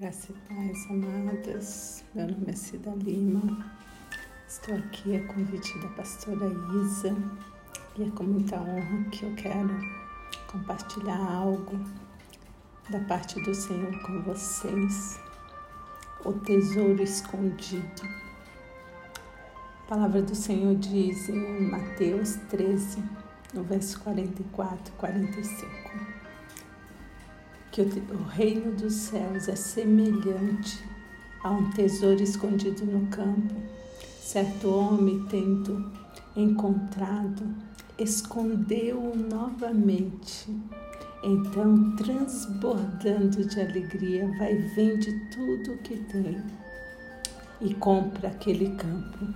Graça e paz, amadas. Meu nome é Cida Lima. Estou aqui a convite da pastora Isa e é com muita honra que eu quero compartilhar algo da parte do Senhor com vocês. O tesouro escondido. A palavra do Senhor diz em Mateus 13, no verso 44 45 que o reino dos céus é semelhante a um tesouro escondido no campo. Certo homem, tendo encontrado, escondeu-o novamente. Então, transbordando de alegria, vai vende tudo o que tem e compra aquele campo.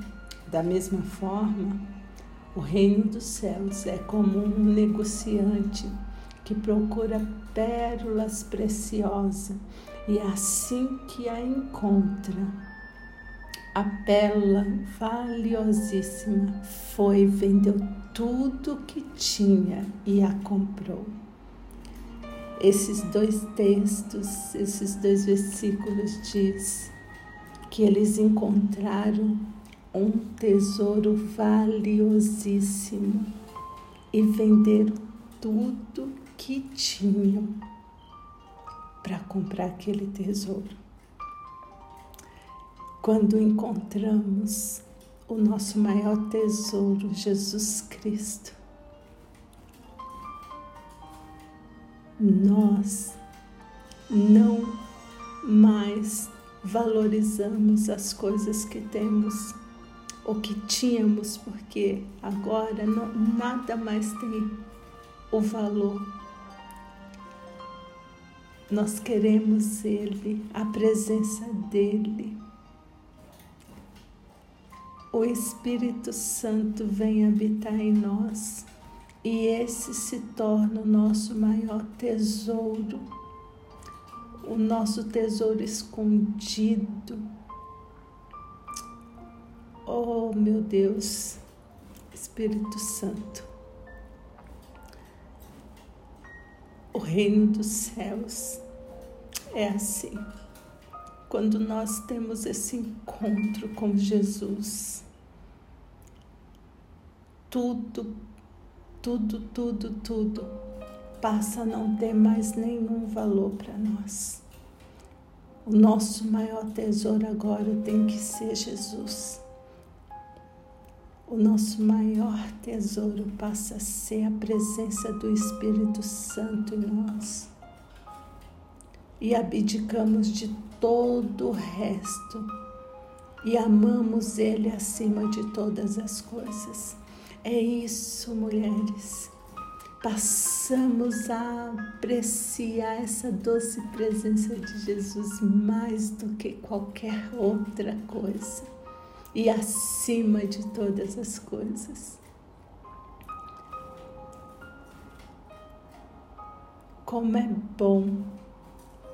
Da mesma forma, o reino dos céus é como um negociante que procura pérolas preciosas e assim que a encontra, a pérola valiosíssima foi, vendeu tudo que tinha e a comprou. Esses dois textos, esses dois versículos diz que eles encontraram um tesouro valiosíssimo e venderam tudo que tinham para comprar aquele tesouro. Quando encontramos o nosso maior tesouro, Jesus Cristo, nós não mais valorizamos as coisas que temos ou que tínhamos, porque agora não, nada mais tem o valor nós queremos Ele, a presença dEle. O Espírito Santo vem habitar em nós e esse se torna o nosso maior tesouro, o nosso tesouro escondido. Oh, meu Deus, Espírito Santo. O reino dos céus é assim. Quando nós temos esse encontro com Jesus, tudo, tudo, tudo, tudo passa a não ter mais nenhum valor para nós. O nosso maior tesouro agora tem que ser Jesus o nosso maior tesouro passa a ser a presença do Espírito Santo em nós. E abdicamos de todo o resto e amamos Ele acima de todas as coisas. É isso, mulheres. Passamos a apreciar essa doce presença de Jesus mais do que qualquer outra coisa e acima de todas as coisas. Como é bom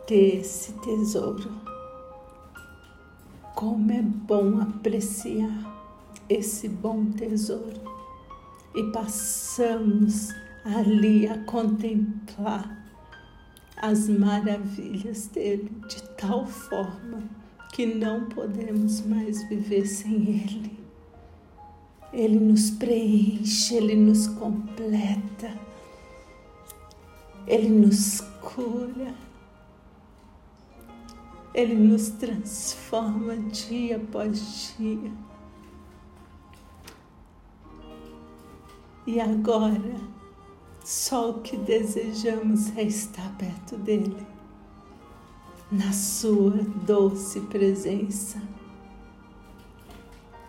ter esse tesouro. Como é bom apreciar esse bom tesouro. E passamos ali a contemplar as maravilhas dele de tal forma que não podemos mais viver sem Ele. Ele nos preenche, Ele nos completa, Ele nos cura, Ele nos transforma dia após dia. E agora, só o que desejamos é estar perto dEle na Sua doce presença.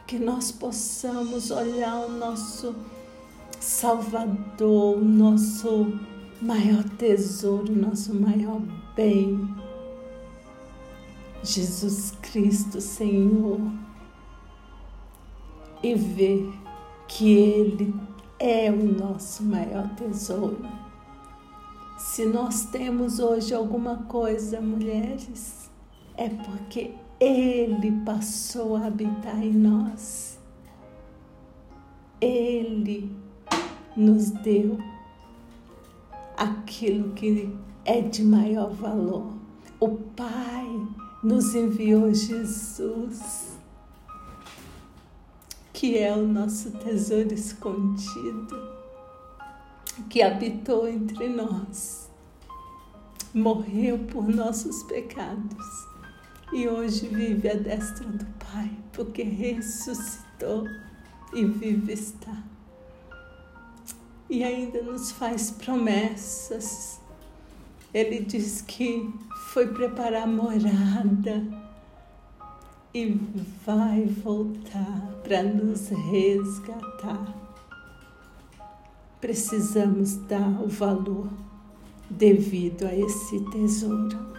Que nós possamos olhar o nosso Salvador, o nosso maior tesouro, o nosso maior bem. Jesus Cristo, Senhor, e ver que Ele é o nosso maior tesouro se nós temos hoje alguma coisa, mulheres, é porque Ele passou a habitar em nós. Ele nos deu aquilo que é de maior valor. O Pai nos enviou Jesus, que é o nosso tesouro escondido, que habitou entre nós, morreu por nossos pecados e hoje vive à destra do Pai, porque ressuscitou e vive está. E ainda nos faz promessas. Ele diz que foi preparar morada e vai voltar para nos resgatar. Precisamos dar o valor devido a esse tesouro.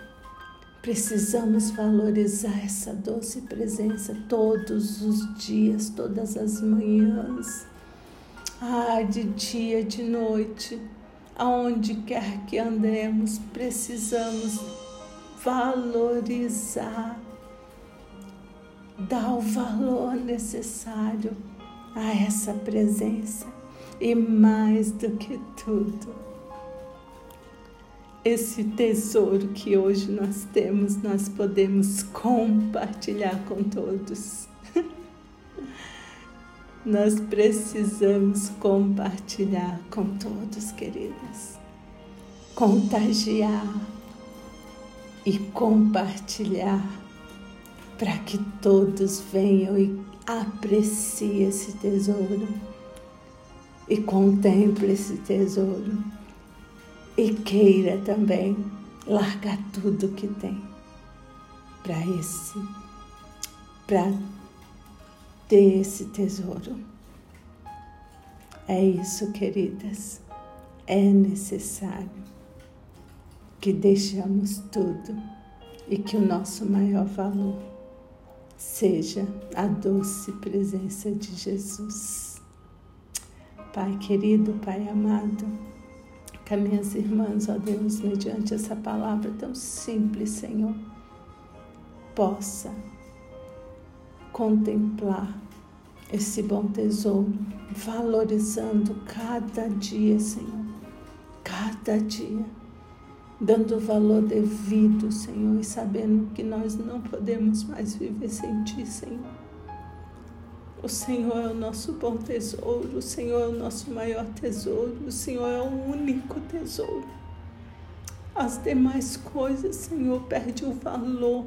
Precisamos valorizar essa doce presença todos os dias, todas as manhãs, ah, de dia, de noite, aonde quer que andemos, precisamos valorizar, dar o valor necessário a essa presença e mais do que tudo esse tesouro que hoje nós temos, nós podemos compartilhar com todos. Nós precisamos compartilhar com todos, queridas. Contagiar e compartilhar para que todos venham e apreciem esse tesouro e contemplem esse tesouro e queira também largar tudo que tem para esse, para ter esse tesouro. É isso, queridas. É necessário que deixamos tudo e que o nosso maior valor seja a doce presença de Jesus. Pai querido, Pai amado, que as minhas irmãs, ó Deus, mediante essa palavra tão simples, Senhor, possa contemplar esse bom tesouro, valorizando cada dia, Senhor, cada dia, dando o valor devido, Senhor, e sabendo que nós não podemos mais viver sem Ti, Senhor. O Senhor é o nosso bom tesouro, o Senhor é o nosso maior tesouro, o Senhor é o único tesouro. As demais coisas, Senhor, perde o valor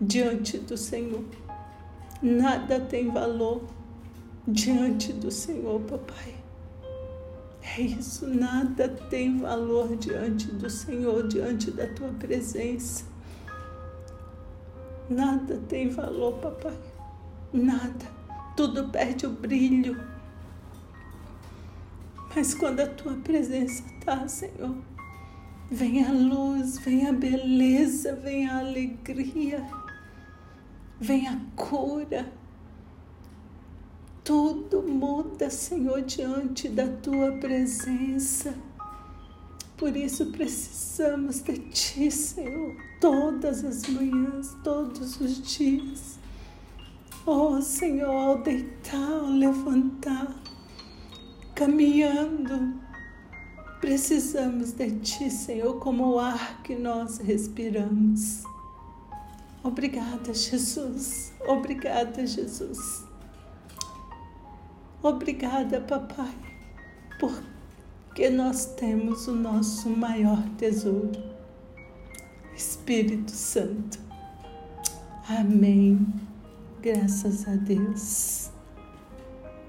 diante do Senhor. Nada tem valor diante do Senhor, papai. É isso, nada tem valor diante do Senhor, diante da tua presença. Nada tem valor, papai. Nada tudo perde o brilho. Mas quando a tua presença está, Senhor, vem a luz, vem a beleza, vem a alegria, vem a cura. Tudo muda, Senhor, diante da tua presença. Por isso precisamos de Ti, Senhor, todas as manhãs, todos os dias. Oh Senhor, ao deitar, ao levantar, caminhando, precisamos de Ti, Senhor, como o ar que nós respiramos. Obrigada, Jesus. Obrigada, Jesus. Obrigada, Papai, porque nós temos o nosso maior tesouro, Espírito Santo. Amém. Graças a Deus.